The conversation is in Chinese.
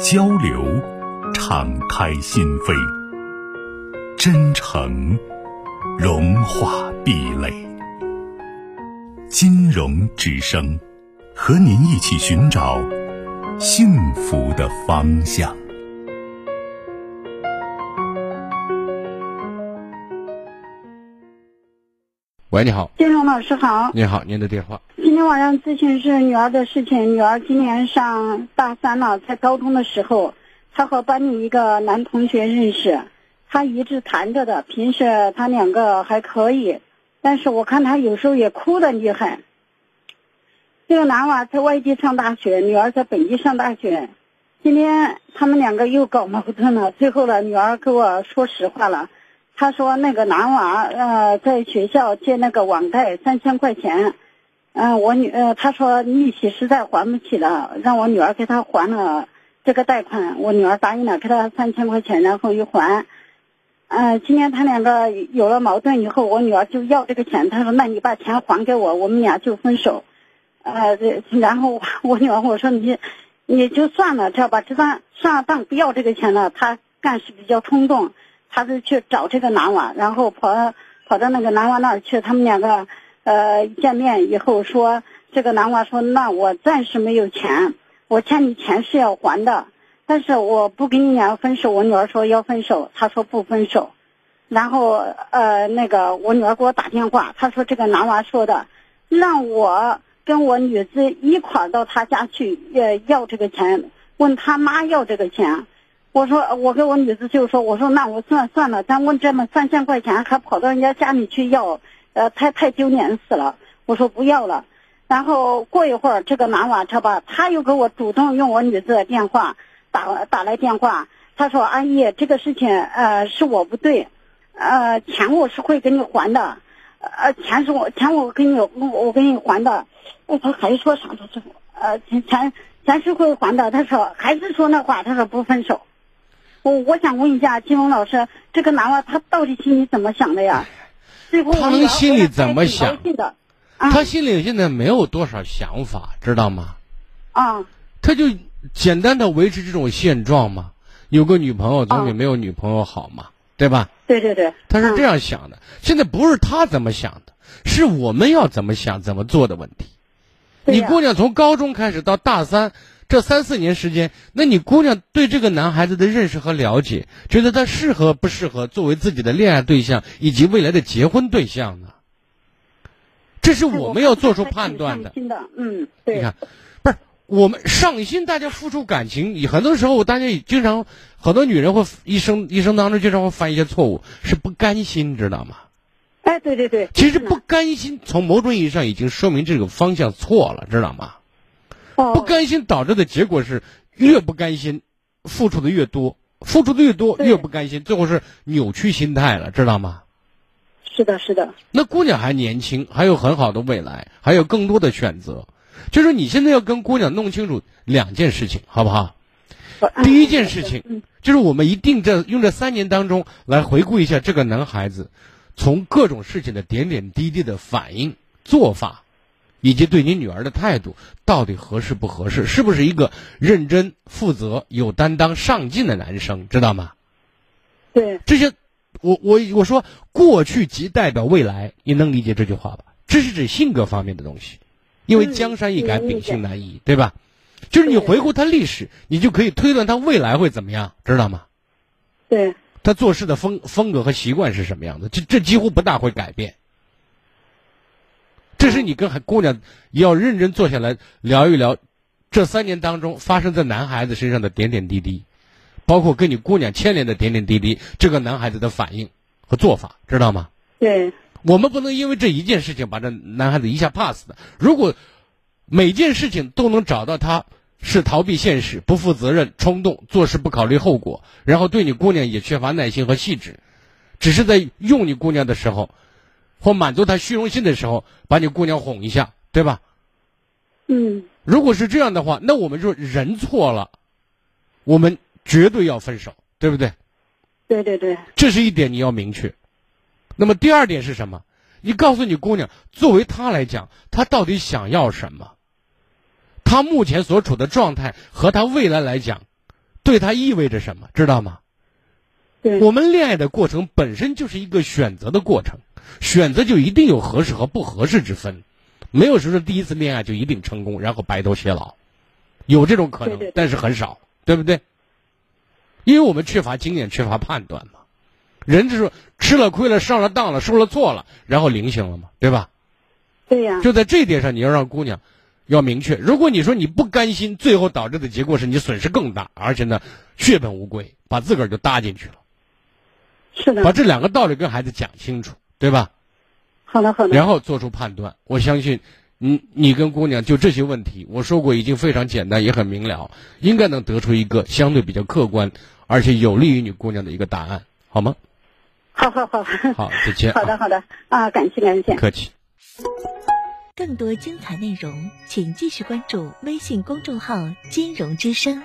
交流，敞开心扉；真诚，融化壁垒。金融之声，和您一起寻找幸福的方向。喂，你好，金融老师好。你好，您的电话。今天晚上咨询是女儿的事情。女儿今年上大三了，在高中的时候，她和班里一个男同学认识，她一直谈着的，平时他两个还可以，但是我看他有时候也哭的厉害。这个男娃在外地上大学，女儿在本地上大学。今天他们两个又搞矛盾了，最后呢，女儿跟我说实话了，她说那个男娃呃在学校借那个网贷三千块钱。嗯，我女呃，他说利息实在还不起了，让我女儿给他还了这个贷款。我女儿答应了，给他三千块钱，然后又还。嗯，今天他两个有了矛盾以后，我女儿就要这个钱。他说：“那你把钱还给我，我们俩就分手。”呃，然后我女儿我说：“你你就算了，知道吧？这算算了当不要这个钱了。”他干事比较冲动，他就去找这个男娃，然后跑跑到那个男娃那儿去，他们两个。呃，见面以后说，这个男娃说，那我暂时没有钱，我欠你钱是要还的，但是我不跟你俩分手。我女儿说要分手，他说不分手，然后呃，那个我女儿给我打电话，他说这个男娃说的，让我跟我女子一块到他家去呃要这个钱，问他妈要这个钱。我说我跟我女子就说，我说那我算算了，咱问这么三千块钱，还跑到人家家里去要。呃，太太丢脸死了！我说不要了，然后过一会儿，这个男娃他吧，他又给我主动用我女子的电话打打来电话，他说：“阿姨，这个事情呃是我不对，呃钱我是会给你还的，呃钱是我钱我给你我我给你还的。”他还说啥？他说：“呃钱钱是会还的。”他说还是说那话，他说不分手。我我想问一下金龙老师，这个男娃他到底心里怎么想的呀？他们心里怎么想？他心里现在没有多少想法，知道吗？啊，他就简单的维持这种现状嘛。有个女朋友总比没有女朋友好嘛，对吧？对对对，他是这样想的。现在不是他怎么想的，是我们要怎么想、怎么做的问题。你姑娘从高中开始到大三。这三四年时间，那你姑娘对这个男孩子的认识和了解，觉得他适合不适合作为自己的恋爱对象以及未来的结婚对象呢？这是我们要做出判断的。嗯，对。你看，不是我们上心，大家付出感情，很多时候大家也经常，很多女人会一生一生当中经常会犯一些错误，是不甘心，知道吗？哎，对对对。其实不甘心，从某种意义上已经说明这个方向错了，知道吗？不甘心导致的结果是，越不甘心，付出的越多，付出的越多，越不甘心，最后是扭曲心态了，知道吗？是的，是的。那姑娘还年轻，还有很好的未来，还有更多的选择。就是你现在要跟姑娘弄清楚两件事情，好不好？第一件事情就是我们一定在用这三年当中来回顾一下这个男孩子，从各种事情的点点滴滴的反应做法。以及对你女儿的态度到底合适不合适？是不是一个认真、负责、有担当、上进的男生？知道吗？对这些，我我我说过去即代表未来，你能理解这句话吧？这是指性格方面的东西，因为江山易改，秉性难移，对吧？就是你回顾他历史，你就可以推断他未来会怎么样，知道吗？对，他做事的风风格和习惯是什么样的？这这几乎不大会改变。这是你跟姑娘要认真坐下来聊一聊，这三年当中发生在男孩子身上的点点滴滴，包括跟你姑娘牵连的点点滴滴，这个男孩子的反应和做法，知道吗？对。我们不能因为这一件事情把这男孩子一下 pass 的。如果每件事情都能找到他是逃避现实、不负责任、冲动、做事不考虑后果，然后对你姑娘也缺乏耐心和细致，只是在用你姑娘的时候，或满足他虚荣心的时候，把你姑娘哄一下，对吧？嗯。如果是这样的话，那我们说人错了，我们绝对要分手，对不对？对对对。这是一点你要明确。那么第二点是什么？你告诉你姑娘，作为她来讲，她到底想要什么？她目前所处的状态和她未来来讲，对她意味着什么？知道吗？对。我们恋爱的过程本身就是一个选择的过程，选择就一定有合适和不合适之分，没有说是第一次恋爱就一定成功，然后白头偕老，有这种可能，但是很少，对不对？因为我们缺乏经验，缺乏判断嘛。人就是吃了亏了，上了当了，受了错了，然后灵醒了嘛，对吧？对呀。就在这一点上，你要让姑娘要明确。如果你说你不甘心，最后导致的结果是你损失更大，而且呢血本无归，把自个儿就搭进去了。是的。把这两个道理跟孩子讲清楚，对吧？好的，好的。然后做出判断。我相信，你你跟姑娘就这些问题，我说过已经非常简单，也很明了，应该能得出一个相对比较客观，而且有利于你姑娘的一个答案，好吗？好好好，好，再见。好的，好的，啊，感谢，感谢，客气。更多精彩内容，请继续关注微信公众号“金融之声”。